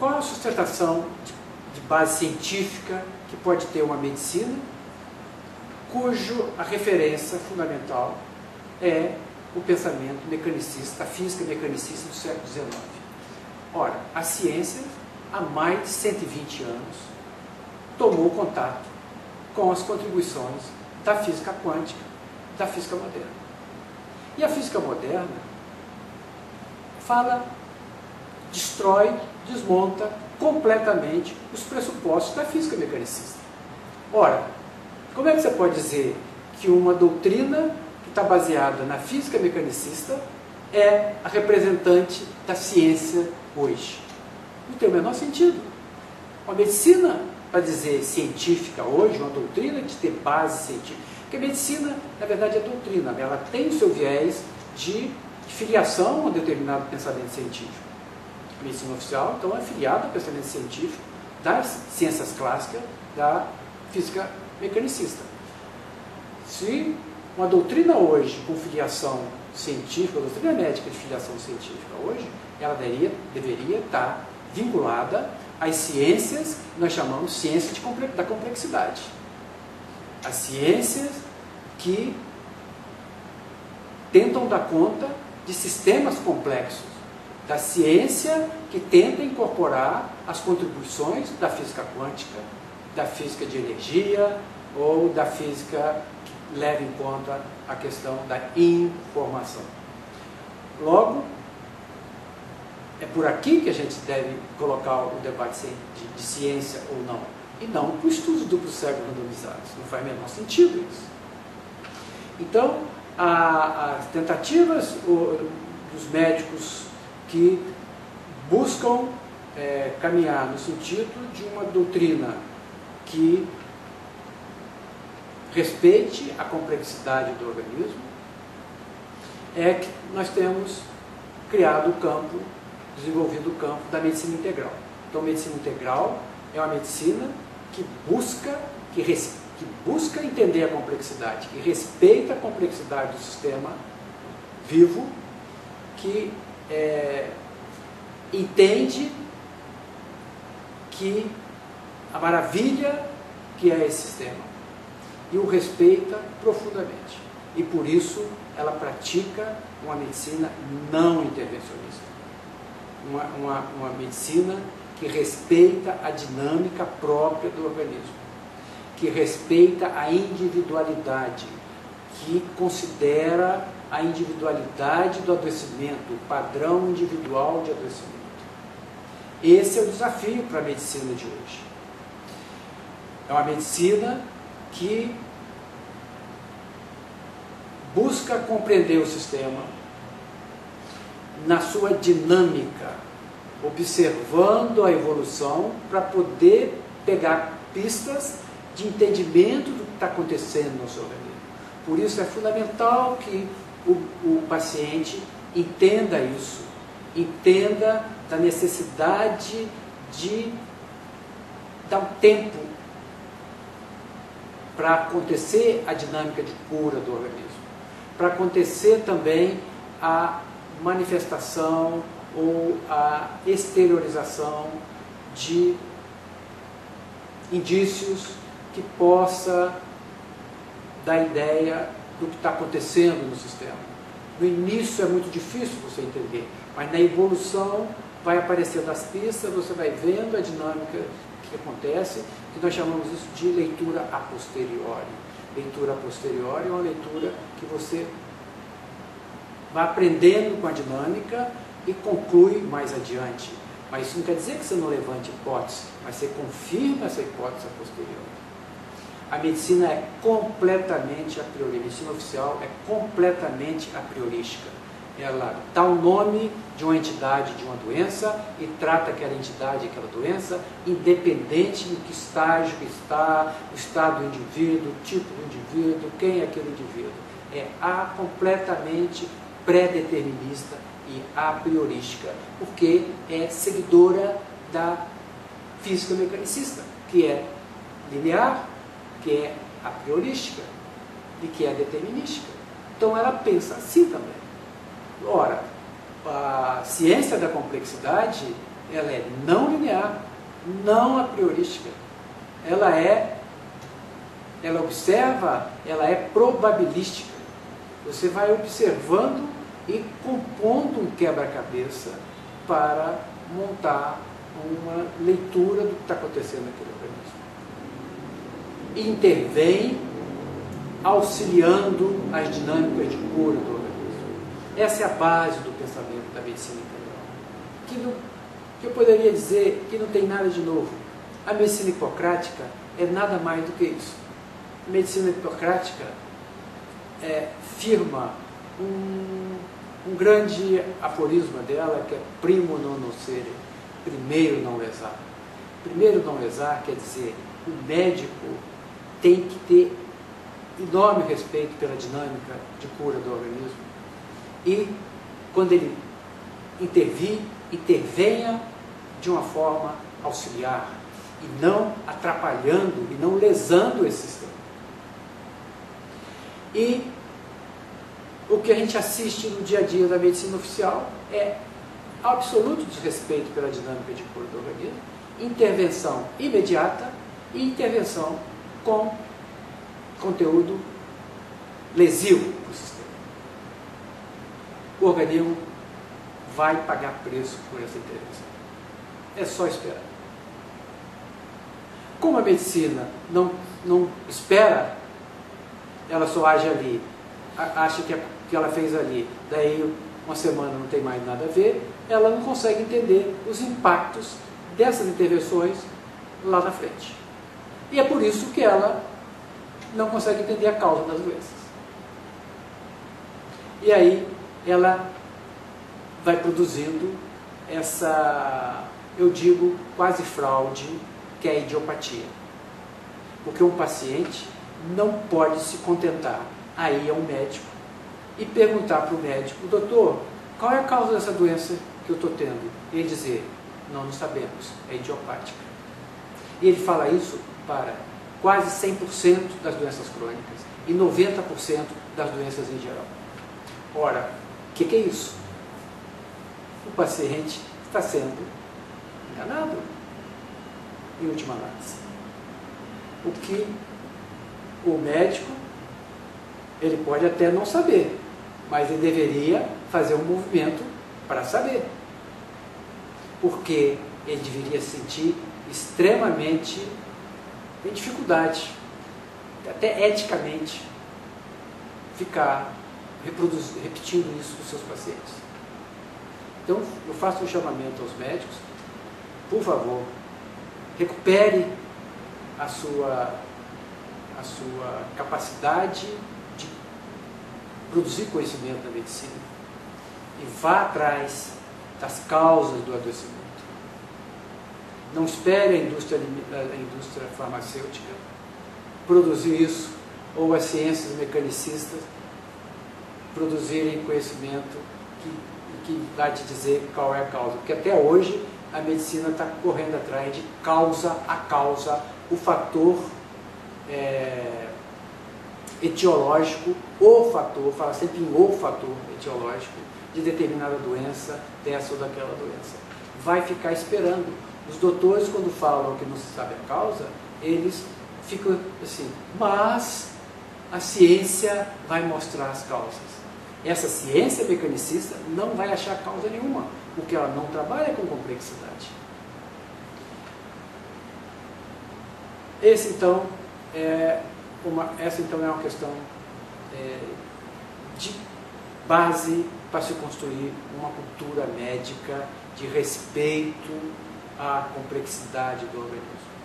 qual a sustentação de, de base científica que pode ter uma medicina cujo a referência fundamental é o pensamento mecanicista, a física mecanicista do século XIX. Ora, a ciência, há mais de 120 anos, tomou contato com as contribuições da física quântica, da física moderna. E a física moderna fala, destrói, desmonta completamente os pressupostos da física mecanicista. Ora, como é que você pode dizer que uma doutrina que está baseada na física mecanicista é a representante da ciência hoje? Não tem o menor sentido. Uma medicina, para dizer científica hoje, uma doutrina de ter base científica, porque a medicina, na verdade, é doutrina, ela tem o seu viés de filiação a um determinado pensamento científico. Medicina oficial, então, é filiada ao pensamento científico das ciências clássicas, da física mecanicista. Se uma doutrina hoje com filiação científica, a doutrina médica de filiação científica hoje, ela deveria, deveria estar vinculada às ciências que nós chamamos ciência de, da complexidade. As ciências que tentam dar conta de sistemas complexos, da ciência que tenta incorporar as contribuições da física quântica, da física de energia ou da física que leva em conta a questão da informação. Logo, é por aqui que a gente deve colocar o debate de, de ciência ou não, e não para o estudo duplo cego randomizados. Não faz o menor sentido isso. Então, as tentativas dos médicos que buscam é, caminhar no sentido de uma doutrina que respeite a complexidade do organismo, é que nós temos criado o campo, desenvolvido o campo da medicina integral. Então, medicina integral é uma medicina que busca, que, que busca entender a complexidade, que respeita a complexidade do sistema vivo, que é, entende que a maravilha que é esse sistema e o respeita profundamente. E por isso ela pratica uma medicina não intervencionista. Uma, uma, uma medicina que respeita a dinâmica própria do organismo, que respeita a individualidade, que considera a individualidade do adoecimento, o padrão individual de adoecimento. Esse é o desafio para a medicina de hoje. É uma medicina que busca compreender o sistema na sua dinâmica, observando a evolução para poder pegar pistas de entendimento do que está acontecendo no seu organismo. Por isso é fundamental que o, o paciente entenda isso, entenda da necessidade de dar um tempo para acontecer a dinâmica de cura do organismo, para acontecer também a manifestação ou a exteriorização de indícios que possa dar ideia do que está acontecendo no sistema. No início é muito difícil você entender, mas na evolução vai aparecendo as pistas, você vai vendo a dinâmica que acontece, que nós chamamos isso de leitura a posteriori. Leitura a posteriori é uma leitura que você vai aprendendo com a dinâmica e conclui mais adiante. Mas isso não quer dizer que você não levante hipótese, mas você confirma essa hipótese a posteriori. A medicina é completamente a priori, a medicina oficial é completamente a priorística ela dá o nome de uma entidade de uma doença e trata aquela entidade, aquela doença, independente do que estágio está, o estado do indivíduo, o tipo do indivíduo, quem é aquele indivíduo. É a completamente pré-determinista e a priorística, porque é seguidora da física mecanicista, que é linear, que é a priorística e que é determinística. Então ela pensa assim também. Ora, a ciência da complexidade ela é não linear, não a priorística. Ela é, ela observa, ela é probabilística. Você vai observando e compondo um quebra-cabeça para montar uma leitura do que está acontecendo naquele organismo. Intervém auxiliando as dinâmicas de cura do organismo. Essa é a base do pensamento da medicina integral. Que, não, que eu poderia dizer que não tem nada de novo. A medicina hipocrática é nada mais do que isso. A medicina hipocrática é, firma um, um grande aforisma dela, que é primo non nocere, primeiro não lesar. Primeiro não lesar quer dizer, o médico tem que ter enorme respeito pela dinâmica de cura do organismo e, quando ele intervir, intervenha de uma forma auxiliar e não atrapalhando e não lesando esse sistema. E o que a gente assiste no dia a dia da medicina oficial é absoluto desrespeito pela dinâmica de cura do organismo, intervenção imediata e intervenção com conteúdo lesivo para o sistema. O organismo vai pagar preço por essa intervenção. É só esperar. Como a medicina não, não espera, ela só age ali, acha que, a, que ela fez ali, daí uma semana não tem mais nada a ver, ela não consegue entender os impactos dessas intervenções lá na frente. E é por isso que ela não consegue entender a causa das doenças. E aí ela vai produzindo essa, eu digo, quase fraude, que é a idiopatia. Porque um paciente não pode se contentar aí é um médico e perguntar para o médico, doutor, qual é a causa dessa doença que eu estou tendo? E ele dizer, não, não sabemos, é idiopática. E ele fala isso para quase 100% das doenças crônicas e 90% das doenças em geral. Ora, o que, que, é isso? O paciente está sendo enganado, em última análise. O que o médico, ele pode até não saber, mas ele deveria fazer um movimento para saber. Porque ele deveria sentir extremamente tem dificuldade, até eticamente, ficar repetindo isso com seus pacientes. Então, eu faço um chamamento aos médicos, por favor, recupere a sua, a sua capacidade de produzir conhecimento na medicina e vá atrás das causas do adoecimento. Não espere a indústria, a indústria farmacêutica produzir isso, ou as ciências mecanicistas produzirem conhecimento que, que vai te dizer qual é a causa. Porque até hoje a medicina está correndo atrás de causa a causa, o fator é, etiológico, o fator, fala sempre em o fator etiológico de determinada doença, dessa ou daquela doença. Vai ficar esperando os doutores, quando falam que não se sabe a causa, eles ficam assim, mas a ciência vai mostrar as causas. Essa ciência mecanicista não vai achar causa nenhuma, porque ela não trabalha com complexidade. Esse então é uma, essa então é uma questão é, de base para se construir uma cultura médica de respeito a complexidade do organismo.